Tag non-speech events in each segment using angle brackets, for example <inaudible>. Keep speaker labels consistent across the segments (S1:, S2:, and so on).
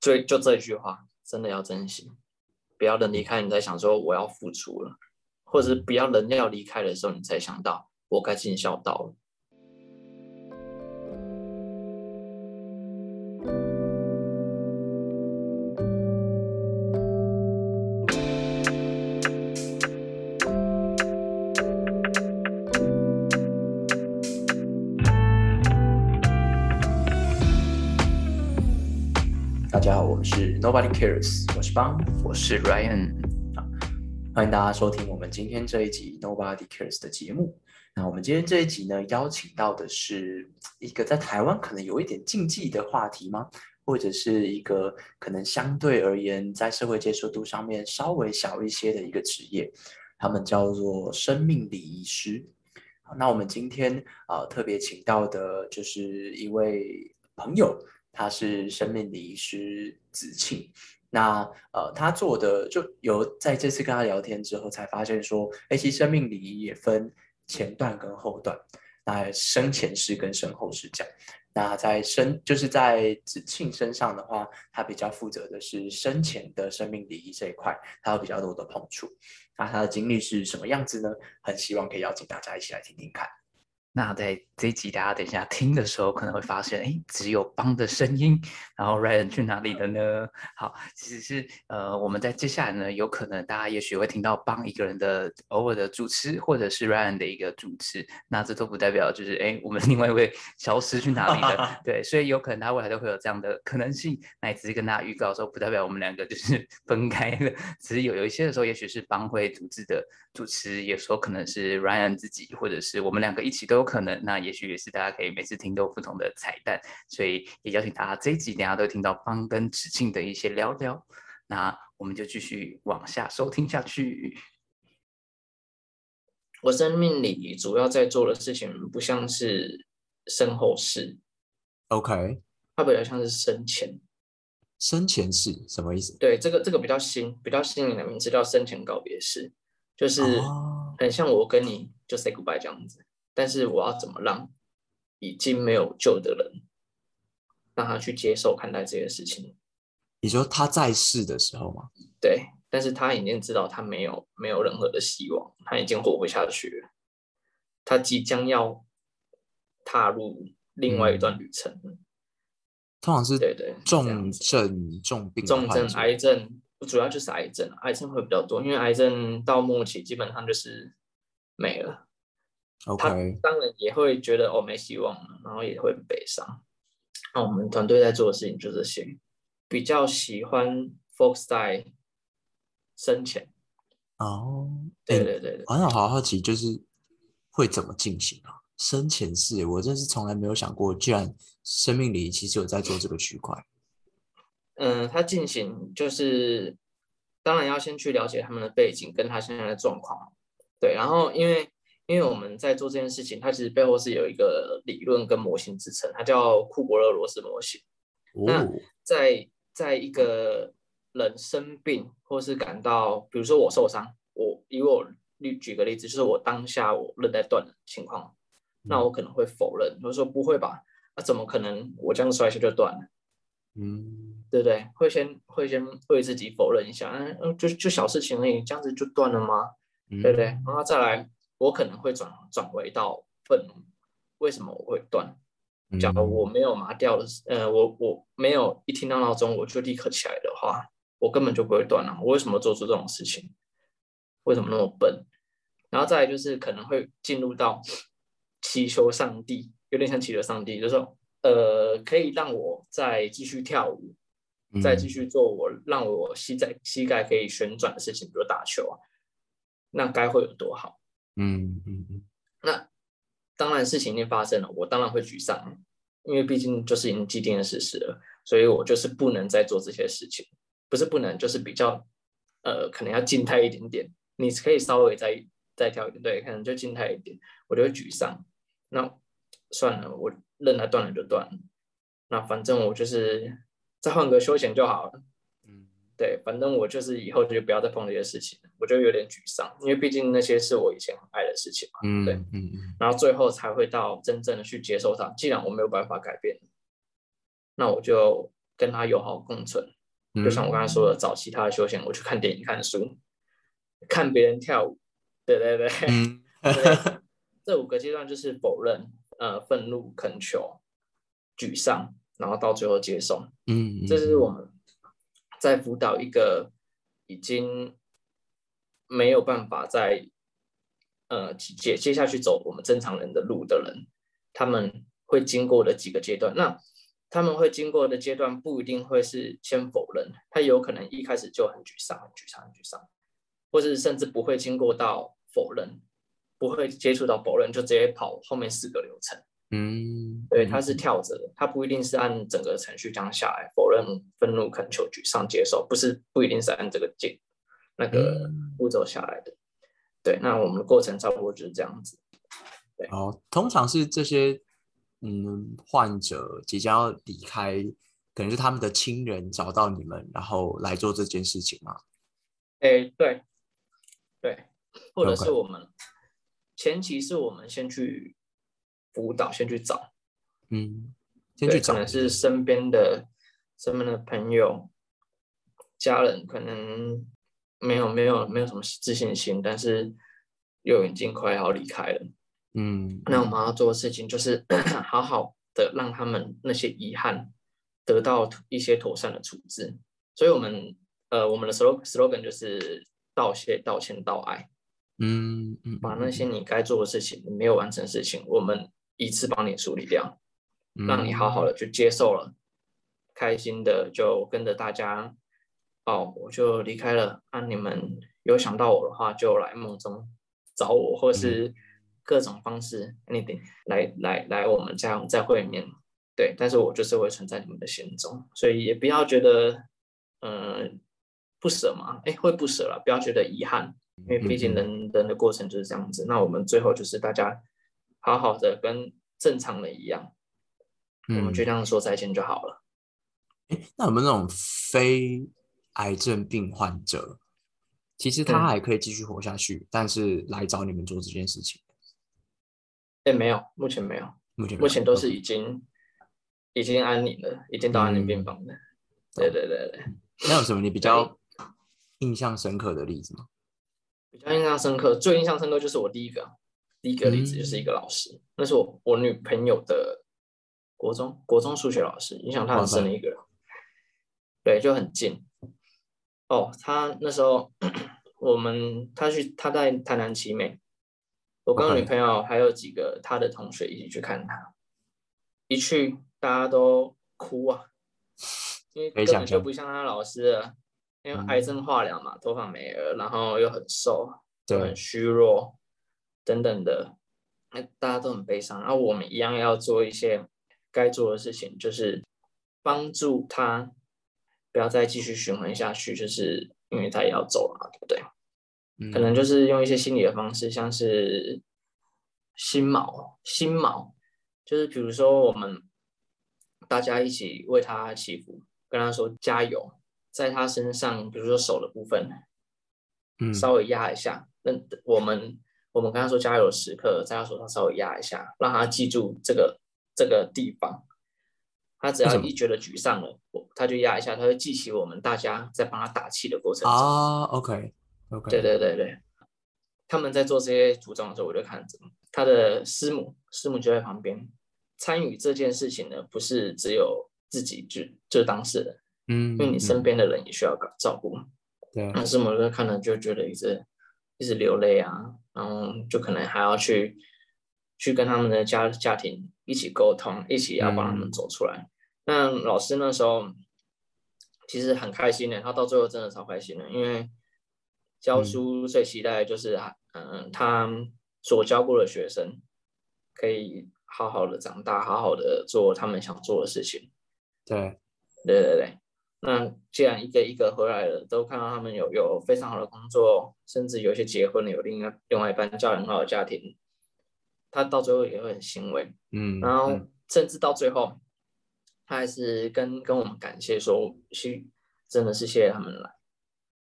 S1: 所以就这句话，真的要珍惜，不要等离开你再想说我要付出了，或者是不要人要离开的时候你才想到我该尽孝道了。
S2: Nobody Cares，我是邦，
S1: 我是 Ryan，
S2: 欢迎大家收听我们今天这一集 Nobody Cares 的节目。那我们今天这一集呢，邀请到的是一个在台湾可能有一点禁忌的话题吗？或者是一个可能相对而言在社会接受度上面稍微小一些的一个职业，他们叫做生命礼仪师。那我们今天啊特别请到的就是一位朋友。他是生命礼仪师子庆，那呃，他做的就有在这次跟他聊天之后，才发现说，哎，其实生命礼仪也分前段跟后段，那生前式跟身后事这样。那在生就是在子庆身上的话，他比较负责的是生前的生命礼仪这一块，他有比较多的碰触。那他的经历是什么样子呢？很希望可以邀请大家一起来听听看。
S1: 那在这一集大家等一下听的时候，可能会发现，哎，只有邦的声音，然后 Ryan 去哪里了呢？好，其实是呃，我们在接下来呢，有可能大家也许会听到邦一个人的偶尔的主持，或者是 Ryan 的一个主持。那这都不代表就是，哎，我们 <laughs> 另外一位消失去哪里了？<laughs> 对，所以有可能他未来都会有这样的可能性。那也只是跟大家预告说，不代表我们两个就是 <laughs> 分开了，只是有有一些的时候，也许是邦会组织的主持，有时候可能是 Ryan 自己，或者是我们两个一起都。有可能，那也许也是大家可以每次听都有不同的彩蛋，所以也邀请大家这一集等下都听到方跟子庆的一些聊聊。那我们就继续往下收听下去。我生命里主要在做的事情不像是身后事
S2: ，OK，
S1: 它比较像是生前。
S2: 生前事什么意思？
S1: 对，这个这个比较新，比较新颖的名字叫生前告别式，就是很像我跟你就 say goodbye 这样子。但是我要怎么让已经没有救的人，让他去接受看待这件事情？
S2: 你说他在世的时候吗？
S1: 对，但是他已经知道他没有没有任何的希望，他已经活不下去了，他即将要踏入另外一段旅程。
S2: 通常是
S1: 对对
S2: 重症重病
S1: 重症癌症，主要就是癌症，癌症会比较多，因为癌症到末期基本上就是没了。
S2: 他
S1: 当然也会觉得哦没希望了，然后也会悲伤。那我们团队在做的事情就这些，比较喜欢 focus 在生前。
S2: 哦，
S1: 对对对对，
S2: 我想好好奇，就是会怎么进行啊？生前事，我真是从来没有想过，居然生命里其实有在做这个区块。
S1: 嗯，他进行就是，当然要先去了解他们的背景跟他现在的状况。对，然后因为。因为我们在做这件事情，它其实背后是有一个理论跟模型支撑，它叫库伯勒罗斯模型。那在在一个人生病或是感到，比如说我受伤，我以我例举个例子，就是我当下我韧带断的情况，那我可能会否认，我说不会吧？那怎么可能？我这样摔下就断了？
S2: 嗯，
S1: 对不对？会先会先为自己否认一下，嗯，就就小事情而已，这样子就断了吗？对不对？然后再来。我可能会转转为到愤怒，为什么我会断？假如我没有麻掉的，呃，我我没有一听到闹钟我就立刻起来的话，我根本就不会断了。我为什么做出这种事情？为什么那么笨？然后再来就是可能会进入到 <laughs> 祈求上帝，有点像祈求上帝，就是说，呃，可以让我再继续跳舞，再继续做我让我膝在膝盖可以旋转的事情，比如打球啊，那该会有多好？
S2: 嗯嗯嗯，
S1: 那当然事情已经发生了，我当然会沮丧，因为毕竟就是已经既定的事实了，所以我就是不能再做这些事情，不是不能，就是比较呃，可能要静态一点点。你可以稍微再再跳一点，对，可能就静态一点，我就会沮丧。那算了，我任它断了就断了，那反正我就是再换个休闲就好了。对，反正我就是以后就不要再碰这些事情了，我就有点沮丧，因为毕竟那些是我以前很爱的事情嘛。
S2: 嗯，
S1: 对，
S2: 嗯嗯。
S1: 然后最后才会到真正的去接受它。既然我没有办法改变，那我就跟他友好共存。就像我刚才说的，找其他的休闲，我去看电影、看书、看别人跳舞，对对对，
S2: 嗯 <laughs>
S1: 这五个阶段就是否认、呃愤怒、恳求、沮丧，然后到最后接受。
S2: 嗯，
S1: 这是我们在辅导一个已经没有办法再呃接接下去走我们正常人的路的人，他们会经过的几个阶段。那他们会经过的阶段不一定会是先否认，他有可能一开始就很沮丧、很沮丧、很沮丧，或是甚至不会经过到否认，不会接触到否认，就直接跑后面四个流程。
S2: 嗯，
S1: 对，它是跳着的，它不一定是按整个程序这样下来，否认、愤怒、恳求、沮丧、接受，不是不一定是按这个阶那个
S2: 嗯
S1: 步骤下来的。对，那我们的过程差不多就是这样子。
S2: 对哦，通常是这些嗯患者即将要离开，可能是他们的亲人找到你们，然后来做这件事情嘛。
S1: 哎，对，对，或者是我们前期是我们先去辅导，先去找，
S2: 嗯，先，去找
S1: 可能是身边的身边的朋友、家人，可能没有没有没有什么自信心，但是又已经快要离开了。
S2: 嗯，
S1: 那我们要做的事情就是 <coughs> 好好的让他们那些遗憾得到一些妥善的处置。所以，我们呃，我们的 slogan slogan 就是道谢、道歉、道爱，
S2: 嗯嗯，
S1: 把那些你该做的事情、你没有完成的事情，我们一次帮你处理掉。让你好好
S2: 的，
S1: 的去接受了，开心的就跟着大家，哦，我就离开了。啊，你们有想到我的话，就来梦中找我，或是各种方式，anything 来来来，我们这样再会面。对，但是我就是会存在你们的心中，所以也不要觉得，嗯、不舍嘛，哎，会不舍了，不要觉得遗憾，因为毕竟
S2: 嗯
S1: 人人的过程就是这样子。那我们最后就是大家好好的跟正常人一样。我们就
S2: 嗯
S1: 这样说再见就好了。
S2: 诶那有没有那种非癌症病患者，其实他
S1: 嗯
S2: 还可以继续活下去，但是来找你们做这件事情？
S1: 哎，没有，目前没有，
S2: 目前
S1: 目前都是已经已经安宁了，已经到安宁病房了。对对对对，
S2: 那有什么你比较印象深刻的例子吗？
S1: 比较印象深刻，最印象深刻就是我第一个第一个例子就是一个老师，那是我我女朋友的国中国中数学老师，影响她很深的一个人。对，就很近。哦，他那时候我们他去他在台南奇美，我跟我女朋友还有几个他的同学一起去看他，一去大家都哭啊，因为根本就不像他老师了，因为
S2: 嗯。
S1: 癌症化疗嘛，头发没了，然后又很瘦，又
S2: 对。
S1: 很虚弱等等的，那大家都很悲伤。然后我们一样要做一些该做的事情，就是帮助他不要再继续循环下去，就是因为他也要走了嘛，对不对？
S2: 嗯
S1: 可能就是用一些心理的方式，像是心锚、心锚，就是比如说我们大家一起为他祈福，跟他说加油，在他身上，比如说手的部分，
S2: 嗯
S1: 稍微压一下。那我们我们跟他说加油的时刻，在他手上稍微压一下，让他记住这个这个地方。他只要一觉得沮丧了，我他就压一下，他会记起我们大家在帮他打气的过程中。
S2: 啊，OK OK，
S1: 对对对对，他们在做这些组装的时候，我就看着他的师母，师母就在旁边参与这件事情呢，不是只有自己就就是当事人，
S2: 嗯，
S1: 因为你身
S2: 嗯
S1: 边的人也需要照顾。
S2: 对
S1: 那师母就看了就觉得一直一直流泪啊，然后就可能还要去去跟他们的家家庭一起沟通，一起要帮他们
S2: 嗯
S1: 走出来。那老师那时候其实很开心的，他到最后真的超开心的，因为教
S2: 嗯
S1: 书最期待的就是啊嗯、他所教过的学生可以好好的长大，好好的做他们想做的事情。
S2: 对，
S1: 对对对，那既然一个一个回来了，都看到他们有有非常好的工作，甚至有些结婚了，有另外另外一半家人很好的家庭，他到最后也会很欣慰。
S2: 嗯，
S1: 然后
S2: 嗯。
S1: 甚至到最后，他还是跟跟我们感谢说，是真的是谢谢他们来，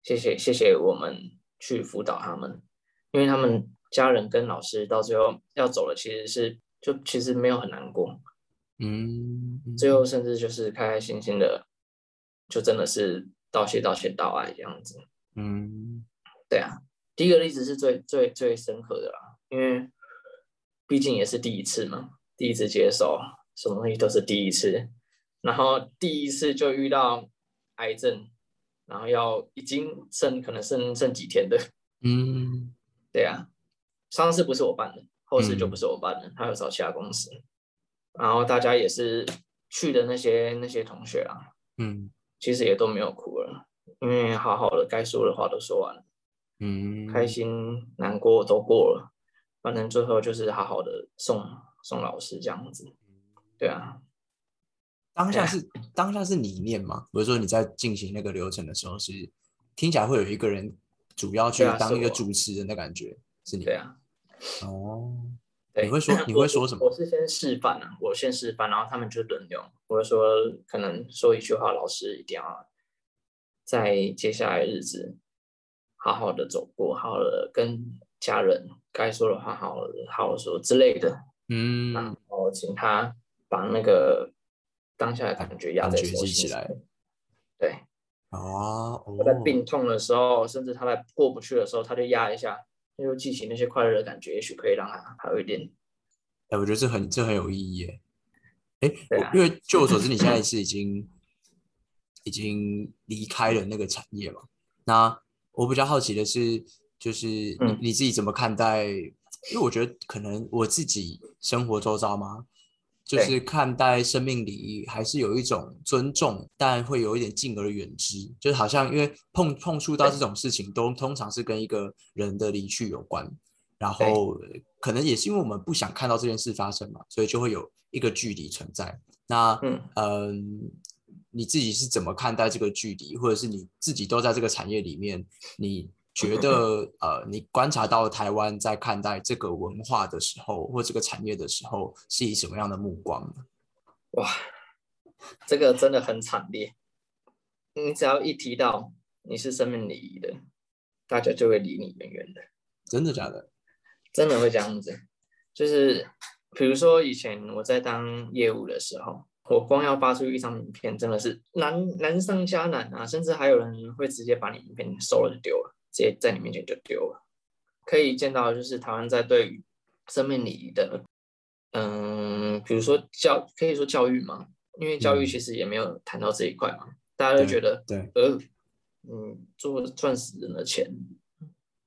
S1: 谢谢谢谢我们去辅导他们，因为他们家人跟老师到最后要走了，其实是就其实没有很难过，
S2: 嗯，嗯。
S1: 最后甚至就是开开心心的就真的是道谢道谢道爱这样子。
S2: 嗯。
S1: 对啊，第一个例子是最最最深刻的啦，因为毕竟也是第一次嘛，第一次接手，什么东西都是第一次，然后第一次就遇到癌症，然后要已经剩可能剩剩几天的，
S2: 嗯。<laughs>
S1: 对啊，上次不是我办的，后事就不是我办的，他有找其他公司，然后大家也是去的那些那些同学啊，
S2: 嗯
S1: 其实也都没有哭了，因为好好的该说的话都说完了。
S2: 嗯，
S1: 开心、难过都过了，反正最后就是好好的送送老师这样子。对啊，
S2: 当下是当下是你念吗？比如说你在进行那个流程的时候是，听起来会有一个人主要去当一个主持人的感觉，是你
S1: 对啊，
S2: 哦，
S1: 对。
S2: 你会说你会说什么
S1: 我是先示范啊，我先示范，然后他们就轮流。我就说，可能说一句话，老师一定要在接下来日子好好的走过，好好的跟家人该说的话好好的好好说之类的。
S2: 嗯
S1: 然后请他把那个当下的感觉压在手心
S2: 记起来。
S1: 对，
S2: 哦
S1: 我在
S2: 哦，
S1: 病痛的时候，甚至他在过不去的时候，他就压一下，他就记起那些快乐的感觉，也许可以让他好一点。
S2: 哎，我觉得这很这很有意义耶。哎，因为据我所知，你现在是已经已经离开了那个产业嘛？那我比较好奇的是，就是你
S1: 嗯
S2: 你自己怎么看待？因为我觉得可能我自己生活周遭嘛，就是看待生命礼仪还是有一种尊重，但会有一点敬而远之，就是好像因为碰碰触到这种事情，都通常是跟一个人的离去有关，然后可能也是因为我们不想看到这件事发生嘛，所以就会有一个距离存在。那
S1: 嗯。
S2: 嗯，你自己是怎么看待这个距离，或者是你自己都在这个产业里面，你觉得呃，你观察到台湾在看待这个文化的时候，或这个产业的时候，是以什么样的目光呢？
S1: 哇，这个真的很惨烈。你只要一提到你是生命礼仪的，大家就会离你远远的。
S2: 真的假的？
S1: 真的会这样子，就是比如说以前我在当业务的时候，我光要发出一张名片，真的是难难上加难啊，甚至还有人会直接把你名片收了就丢了，直接在你面前就丢了。可以见到，就是台湾在对于生命礼仪的，嗯，比如说教，可以说教育嘛，因为教育
S2: 嗯
S1: 其实也没有谈到这一块嘛，大家
S2: 都
S1: 觉得，
S2: 对，
S1: 呃，嗯，做赚死人的钱，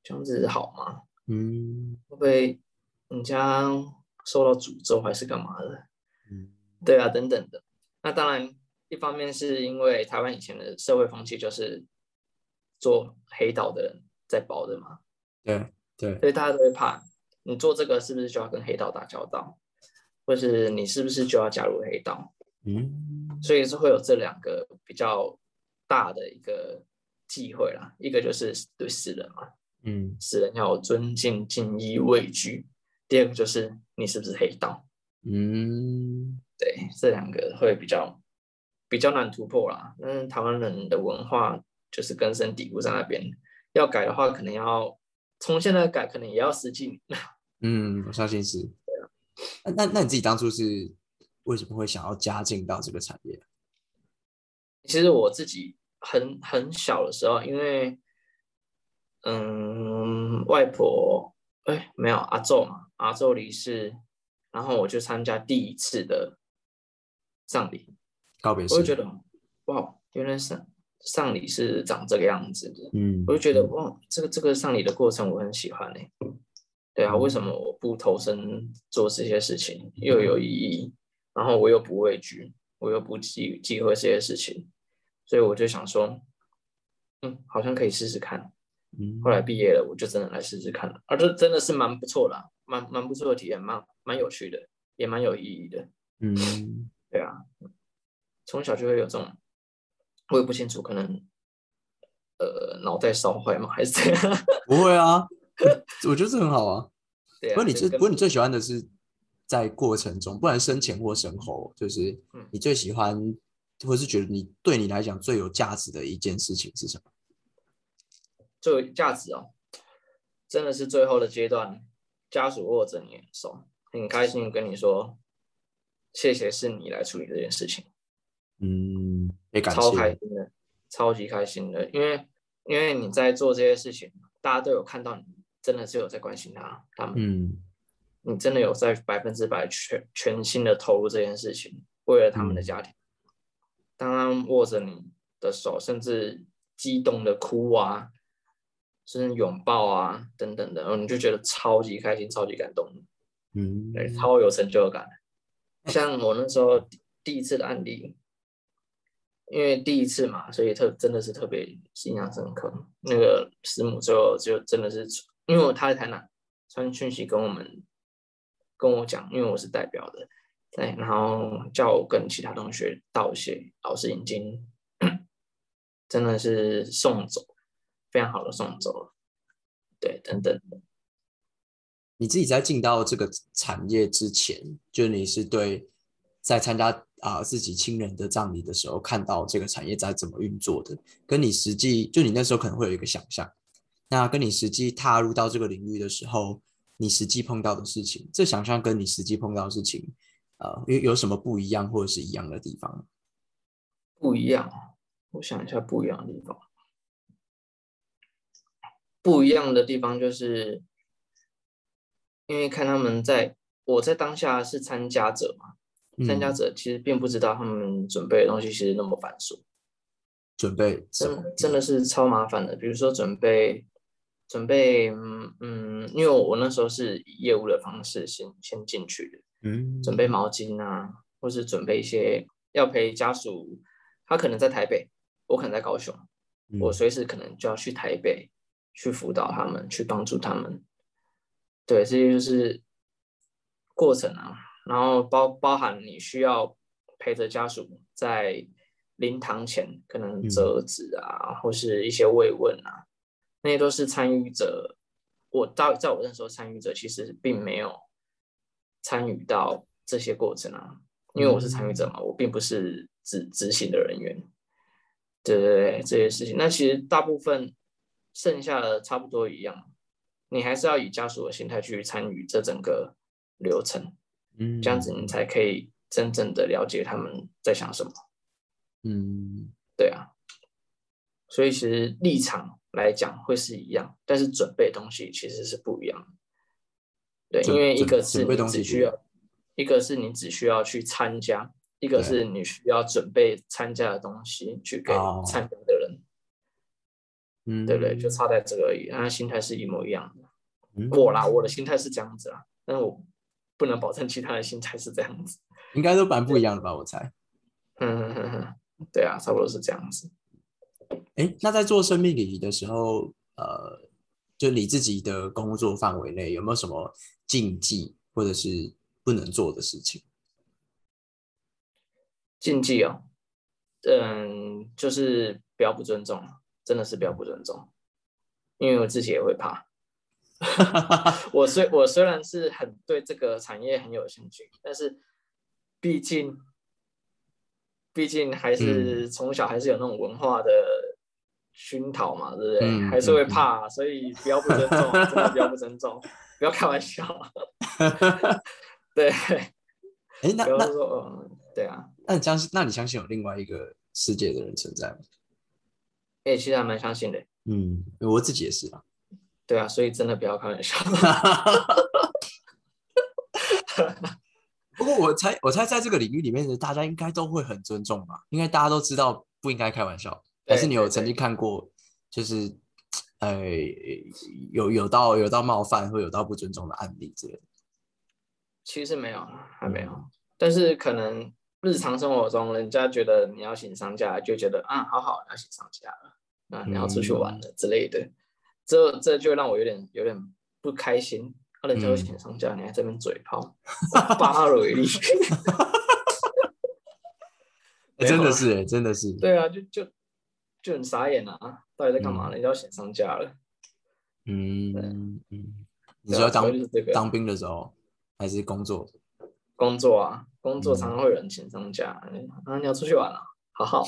S1: 这样子好吗？
S2: 嗯
S1: 会不会人家受到诅咒还是干嘛的？
S2: 嗯
S1: 对啊，等等的。那当然，一方面是因为台湾以前的社会风气就是做黑道的人在包的嘛，
S2: 对对，
S1: 所以大家都会怕你做这个是不是就要跟黑道打交道，或是你是不是就要加入黑道？
S2: 嗯
S1: 所以是会有这两个比较大的一个忌讳啦，一个就是对死人嘛，
S2: 嗯
S1: 死人要有尊敬、敬意、畏惧；第二个就是你是不是黑道。
S2: 嗯
S1: 对，这两个会比较比较难突破啦。但是，台湾人的文化就是根深蒂固在那边，要改的话，可能要从现在改，可能也要十几年。<laughs>
S2: 嗯，我相信是。那那那你自己当初是为什么会想要加进到这个产业？
S1: 其实我自己很很小的时候，因为嗯，外婆哎没有阿昼嘛，阿昼离世，然后我就参加第一次的葬礼，
S2: 告别式？
S1: 我就觉得哇，原来丧丧礼是长这个样子的。
S2: 嗯，
S1: 我就觉得哇，这个这个上礼的过程我很喜欢哎、对啊，为什么我不投身做这些事情，又有意义，然后我又不畏惧，我又不忌忌讳这些事情，所以我就想说，嗯，好像可以试试看。
S2: 嗯
S1: 后来毕业了，我就真的来试试看了，啊，这真的是蛮不错的啊、蛮蛮不错的体验，蛮蛮有趣的，也蛮有意义的。
S2: 嗯
S1: 对啊，从小就会有这种，我也不清楚，可能呃脑袋烧坏吗，<laughs> 还是怎样？<laughs>
S2: 不会啊，我我觉得这很好啊。<laughs>
S1: 对啊，
S2: 不过你最不过你最喜欢的是在过程中，不然生前或身后，就是
S1: 嗯
S2: 你最喜欢，或是觉得你对你来讲最有价值的一件事情是什么？
S1: 最有价值哦，真的是最后的阶段，家属握着你的手，很开心跟你说，谢谢是你来处理这件事情。
S2: 嗯，
S1: 超开，心的，超级开心的，因为因为你在做这些事情，大家都有看到你真的是有在关心他，他们，
S2: 嗯。
S1: 你真的有在百分之百全全心的投入这件事情，为了他们的
S2: 嗯。
S1: 家庭。当他们握着你的手，甚至激动的哭啊，甚至拥抱啊等等的，然后你就觉得超级开心、超级感动，
S2: 嗯，
S1: 对，超有成就感。像我那时候第第一次的案例，因为第一次嘛，所以特真的是特别印象深刻。那个师母最后就真的是，因为我他在台南传讯息跟我们跟我讲，因为我是代表的，对，然后叫我跟其他同学道谢，老师已经真的是送走，非常好的送走了，对，等等。
S2: 你自己在进到这个产业之前，就你是对在参加啊、自己亲人的葬礼的时候，看到这个产业在怎么运作的，跟你实际就你那时候可能会有一个想象，那跟你实际踏入到这个领域的时候，你实际碰到的事情，这想象跟你实际碰到的事情，呃，有有什么不一样或者是一样的地方？
S1: 不一样，我想一下不一样的地方。不一样的地方就是，因为看他们在，我在当下是参加者嘛，参加
S2: 嗯。
S1: 者其实并不知道他们准备的东西其实那么繁琐，
S2: 准备
S1: 真真的是超麻烦的。比如说准备准备，嗯嗯，因为我那时候是以业务的方式先先进去的，
S2: 嗯。
S1: 准备毛巾啊，或是准备一些要陪家属，他可能在台北，我可能在高雄，我
S2: 嗯
S1: 随时可能就要去台北去辅导他们，去帮助他们。对，这些就是过程啊，然后包包含你需要陪着家属在灵堂前，可能
S2: 嗯
S1: 折纸啊，或是一些慰问啊，那些都是参与者。我到在我那时候，参与者其实并没有参与到这些过程啊，因为我是参与者嘛，我并不是执执行的人员。对对对，这些事情，那其实大部分剩下的差不多一样，你还是要以家属的心态去参与这整个流程，
S2: 嗯
S1: 这样子你才可以真正的了解他们在想什么。
S2: 嗯
S1: 对啊，所以其实立场来讲会是一样，但是准备东西其实是不一样的。对，因为一
S2: 准
S1: 个是只需要，一个是你只需要去参加，一个是你需要准备参加的东西去给
S2: 哦
S1: 参加的人。
S2: 嗯，
S1: 对不对？就差在这个而已，他心态是一模一样的。
S2: 嗯
S1: 我啦，我的心态是这样子啦，但是我不能保证其他的心态是这样子。
S2: 应该都蛮不一样的吧？我猜。
S1: 嗯哼哼哼，对啊，差不多是这样子。
S2: 哎，那在做生命礼仪的时候，呃，就你自己的工作范围内有没有什么禁忌或者是不能做的事情？
S1: 禁忌哦，嗯，就是不要不尊重，真的是不要不尊重，因为我自己也会怕。<laughs> 我虽我虽然是很对这个产业很有兴趣，但是毕竟毕竟还是从小还是有那种文化的熏陶嘛，对不对？
S2: 嗯
S1: 还是会怕，所以不要不尊重，真的不要不尊重，不要开玩笑。<laughs> 对，
S2: 哎，那
S1: 不要
S2: 那
S1: 说嗯，对啊，
S2: 那你相信？那你相信有另外一个世界的人存在吗？
S1: 哎、其实还蛮相信的，
S2: 嗯，我自己也是啊。
S1: 对啊，所以真的不要开玩笑。<laughs>
S2: 不过我猜，我猜在这个领域里面的大家应该都会很尊重吧？应该大家都知道不应该开玩笑，还是你有曾经看过，就是呃有有到有到冒犯或有到不尊重的案例之类的？
S1: 其实没有，还没有，但是可能日常生活中，人家觉得你要请商家，就觉得啊，好好要请商家了，那你要出去玩了之类的，这这就让我有点有点不开心。他，人家都请上假，你还在那边嘴炮，八雷利。
S2: 欸 <laughs> 真的是、欸，真的是。
S1: 对啊，就就就很傻眼啊！到底在干嘛？
S2: 嗯
S1: 人家要请上假了。
S2: 嗯嗯，你说
S1: 要就是这个
S2: 当兵的时候还是工作？
S1: 工作啊，工作
S2: 嗯
S1: 常常会有人请上假，啊，你要出去玩啊，好好。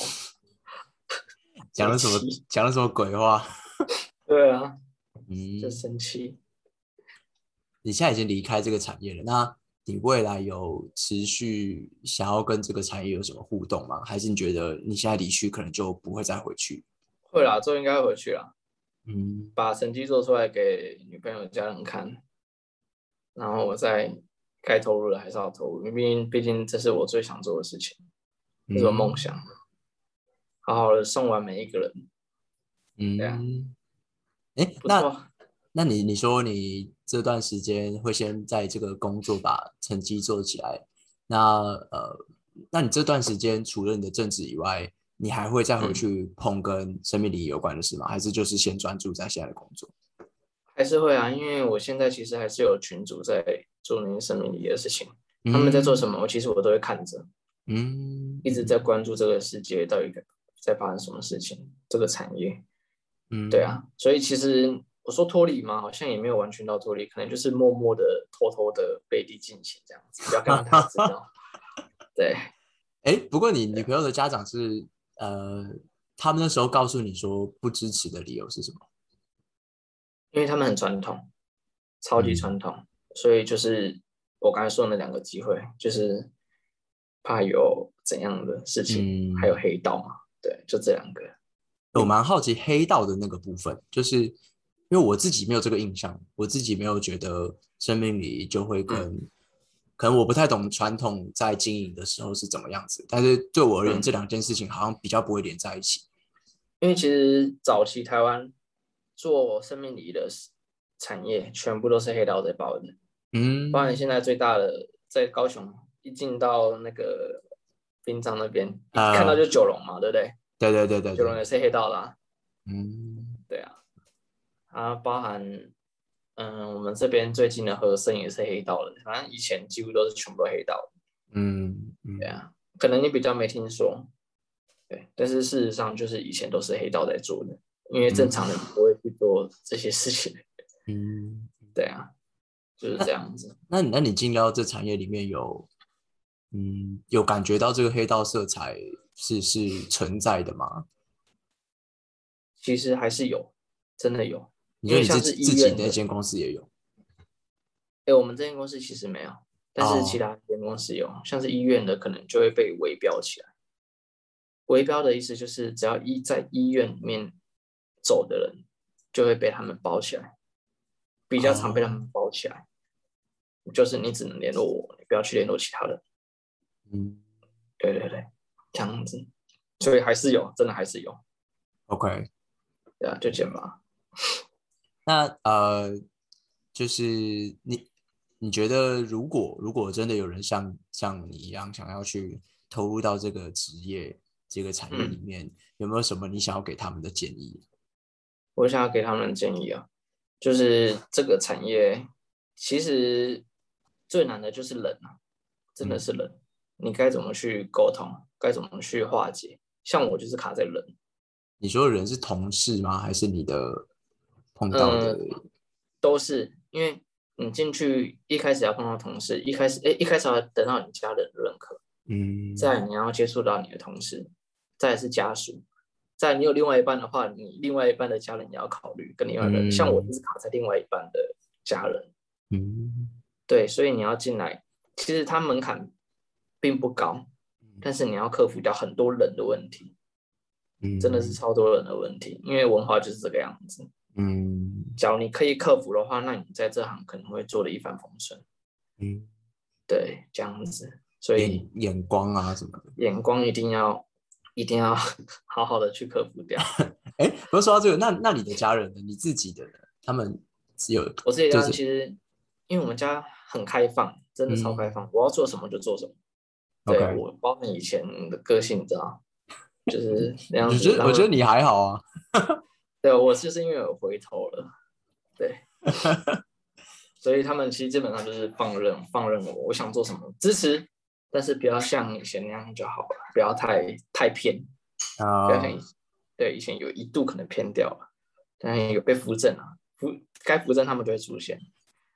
S2: 讲了什么？<laughs> 讲了什么鬼话？
S1: 对啊，
S2: 嗯，
S1: 就生气。
S2: 你现在已经离开这个产业了，那你未来有持续想要跟这个产业有什么互动吗？还是你觉得你现在离去可能就不会再回去？
S1: 会啦，之后应该回去啦。
S2: 嗯，
S1: 把成绩做出来给女朋友、家人看，然后我再该投入的还是要投入，毕竟毕竟这是我最想做的事情，这是我梦想。好好的送完每一个人，
S2: 嗯，
S1: 对啊
S2: 哎，那。那你你说你这段时间会先在这个工作把成绩做起来，那呃，那你这段时间除了你的正职以外，你还会再回
S1: 嗯
S2: 去碰跟生命力有关的事吗？还是就是先专注在现在的工作？
S1: 还是会啊，因为我现在其实还是有群主在做那些生命力的事情，他们在做什么，我其实我都会看着，
S2: 嗯，
S1: 一直在关注这个世界到底在发生什么事情，这个产业。
S2: 嗯，
S1: 对啊，所以其实我说脱离嘛，好像也没有完全到脱离，可能就是默默的、偷偷的背地进行这样子，不要让他知道。<laughs> 对，
S2: 哎，不过你女朋友的家长是呃，他们那时候告诉你说不支持的理由是什么？
S1: 因为他们很传统，超级
S2: 嗯
S1: 传统，所以就是我刚才说的那两个机会，就是怕有怎样的事情，
S2: 嗯
S1: 还有黑道嘛，对，就这两个。
S2: 我蛮好奇黑道的那个部分，就是因为我自己没有这个印象，我自己没有觉得生命里就会跟，
S1: 嗯
S2: 可能我不太懂传统在经营的时候是怎么样子，但是对我而言，
S1: 嗯
S2: 这两件事情好像比较不会连在一起。
S1: 因为其实早期台湾做生命礼的产业，全部都是黑道在包的。
S2: 嗯，
S1: 包含现在最大的在高雄，一进到那个滨江那边，看到就九龙嘛，对不对？
S2: 对对对对对，
S1: 九龙也是黑道啦、
S2: 嗯。
S1: 对啊，啊，包含嗯，我们这边最近的和声也是黑道的，反正以前几乎都是全部都黑道，
S2: 嗯嗯。
S1: 对啊，可能你比较没听说，对，但是事实上就是以前都是黑道在做的，因为正常人不会去做这些事情，
S2: 嗯，<laughs>
S1: 对啊，就是这样子。
S2: 那你那你进到这产业里面有，嗯，有感觉到这个黑道色彩是是存在的吗？
S1: 其实还是有，真的有。
S2: 你说你
S1: 因为像
S2: 自自己
S1: 是医院的
S2: 那间公司也有？
S1: 哎，我们这间公司其实没有，但
S2: 哦
S1: 是其他间公司有，像是医院的可能就会被围标起来。围标的意思就是，只要医在医院里面走的人，就会被他们包起来，比较常被他
S2: 哦
S1: 们包起来。就是你只能联络我，你不要去联络其他人。
S2: 嗯
S1: 对对对，这样子，所以还是有，真的还是有
S2: ，，OK。
S1: 对啊，就这样吧。
S2: 那呃，就是你你觉得，如果如果真的有人像像你一样想要去投入到这个职业这个产业里
S1: 嗯
S2: 面，有没有什么你想要给他们的建议？
S1: 我想要给他们的建议啊，就是这个产业其实最难的就是人啊，真的是人，你该怎么去沟通，该怎么去化解？像我就是卡在人，
S2: 你说人是同事吗？还是你的碰到的？
S1: 都是因为你进去一开始要碰到同事，一开始哎一开始要等到你家人的认可，
S2: 嗯，
S1: 再你要接触到你的同事，再是家属，再你有另外一半的话，你另外一半的家人也要考虑，跟另外一半，
S2: 嗯
S1: 像我就是卡在另外一半的家人。
S2: 嗯
S1: 对，所以你要进来，其实它门槛并不高，但是你要克服掉很多人的问题，
S2: 嗯，
S1: 真的是超多人的问题，因为文化就是这个样子。
S2: 嗯
S1: 假如你可以克服的话，那你在这行可能会做的一帆风顺。
S2: 嗯，
S1: 对，这样子，所以
S2: 眼眼光啊什么的。
S1: 眼光一定要一定要 <laughs> 好好的去克服掉。<laughs>
S2: 哎，不是说到这个，那那你的家人呢？你自己的人？他们只有
S1: 我自己家
S2: 就是
S1: 其实，因为我们家很开放，真的超开放，我要做什么就做什么。对我包含以前的个性，你知道，就是 <laughs> 那样子。
S2: 我觉得
S1: 然后
S2: 我觉得你还好啊。
S1: 对我就是因为我回头了，对，<laughs> 所以他们其实基本上就是放任放任我，我想做什么支持，但是不要像以前那样就好了，不要太太偏，
S2: 啊
S1: 不要像以对以前有一度可能偏掉了，但有被扶正啊，扶该扶正他们就会出现。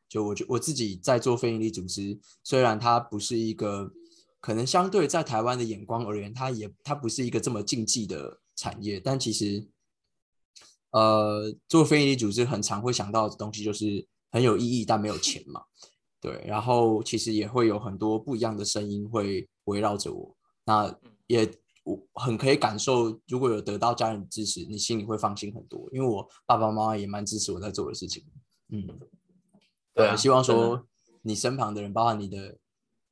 S2: 就我觉我自己在做非营利组织，虽然它不是一个可能相对在台湾的眼光而言，它也它不是一个这么竞技的产业，但其实，呃，做非营利组织很常会想到的东西就是很有意义但没有钱嘛。对，然后其实也会有很多不一样的声音会围绕着我，那也我很可以感受，如果有得到家人支持，你心里会放心很多，因为我爸爸妈妈也蛮支持我在做的事情，嗯，
S1: 对啊
S2: 希望说你身旁的人，包括你的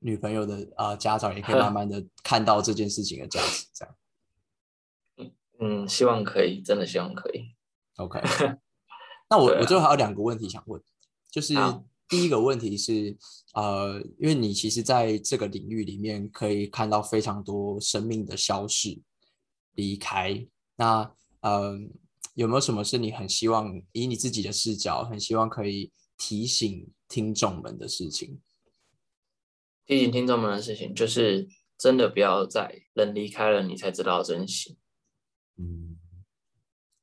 S2: 女朋友的啊、呃家长，也可以慢慢的看到这件事情的价值，这样
S1: 嗯，希望可以，真的希望可以。
S2: OK。<laughs> 那我
S1: 啊
S2: 我最后还有两个问题想问，就是第一个问题是，呃，因为你其实在这个领域里面可以看到非常多生命的消逝、离开，那呃，有没有什么是你很希望以你自己的视角，很希望可以提醒听众们的事情？
S1: 提醒听众们的事情，就是真的不要在人离开了，你才知道珍惜。
S2: 嗯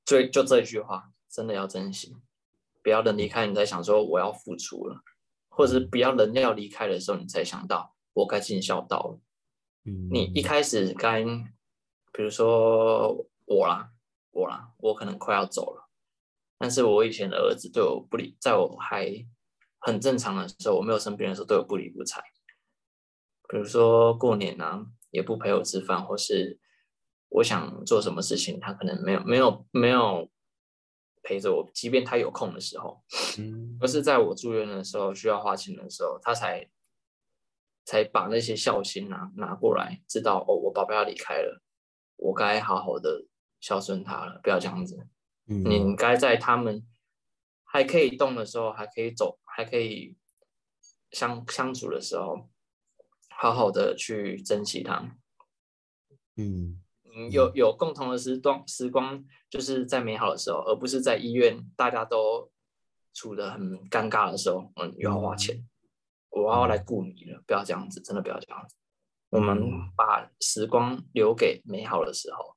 S1: 就就这一句话，真的要珍惜，不要人离开，你才想说我要付出了，或者是不要人要离开的时候，你才想到我该尽孝道了。
S2: 嗯，
S1: 你一开始该，比如说我啦，我啦，我可能快要走了，但是我以前的儿子对我不理，在我还很正常的时候，我没有生病的时候，对我不理不睬。比如说过年啊，也不陪我吃饭，或是我想做什么事情，他可能没有没有没有陪着我，即便他有空的时候，
S2: 嗯
S1: 而是在我住院的时候需要花钱的时候，他才才把那些孝心拿拿过来，知道哦，我爸爸要离开了，我该好好的孝顺他了，不要这样子。
S2: 嗯
S1: 你应该在他们还可以动的时候，还可以走，还可以相相处的时候，好好的去珍惜他们。
S2: 嗯
S1: 嗯，有有共同的时光，时光就是在美好的时候，而不是在医院大家都处的很尴尬的时候，嗯，又要花钱，我要来雇你了，不要这样子，真的不要这样子。我们
S2: 嗯
S1: 把时光留给美好的时候，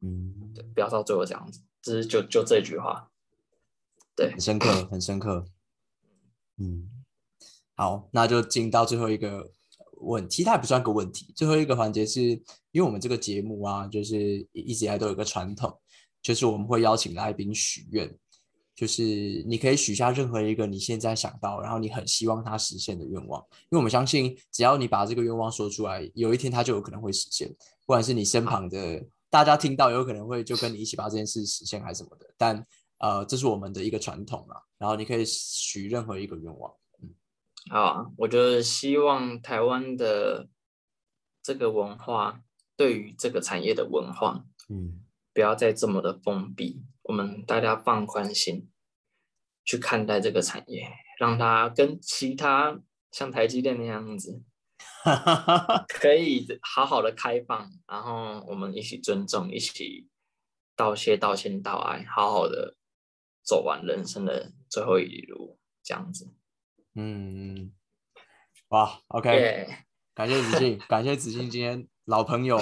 S2: 嗯，
S1: 对，不要到最后这样子。这是就就这句话，对
S2: 很，深刻，很深刻。<laughs> 嗯，好，那就进到最后一个问题，它也不算个问题。最后一个环节是，因为我们这个节目啊，就是一直以来都有一个传统，就是我们会邀请来宾许愿，就是你可以许下任何一个你现在想到，然后你很希望它实现的愿望。因为我们相信，只要你把这个愿望说出来，有一天它就有可能会实现，不管是你身旁的大家听到，有可能会就跟你一起把这件事实现，还是什么的。但呃，这是我们的一个传统啦。然后你可以许任何一个愿望。
S1: 好啊，我就是希望台湾的这个文化，对于这个产业的文化，
S2: 嗯
S1: 不要再这么的封闭，我们大家放宽心去看待这个产业，让它跟其他像台积电那样子，<laughs> 可以好好的开放，然后我们一起尊重，一起道谢、道歉、道爱，好好的走完人生的最后一里路，这样子。
S2: 嗯，哇，OK，、
S1: 耶、
S2: 感谢子敬，<laughs> 感谢子敬今天老朋友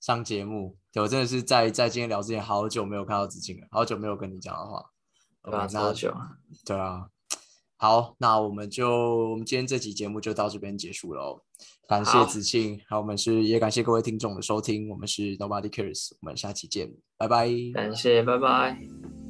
S2: 上节目。对我真的是在在今天聊之前，好久没有看到子敬了，好久没有跟你讲的话。
S1: 对吧
S2: ？OK，那
S1: 好久，
S2: 对啊，好，那我们就我们今天这期节目就到这边结束了哦。感谢
S1: 好
S2: 子庆，好，我们是也感谢各位听众的收听，我们是 Nobody Cares，我们下期见，拜拜。
S1: 感谢，拜拜。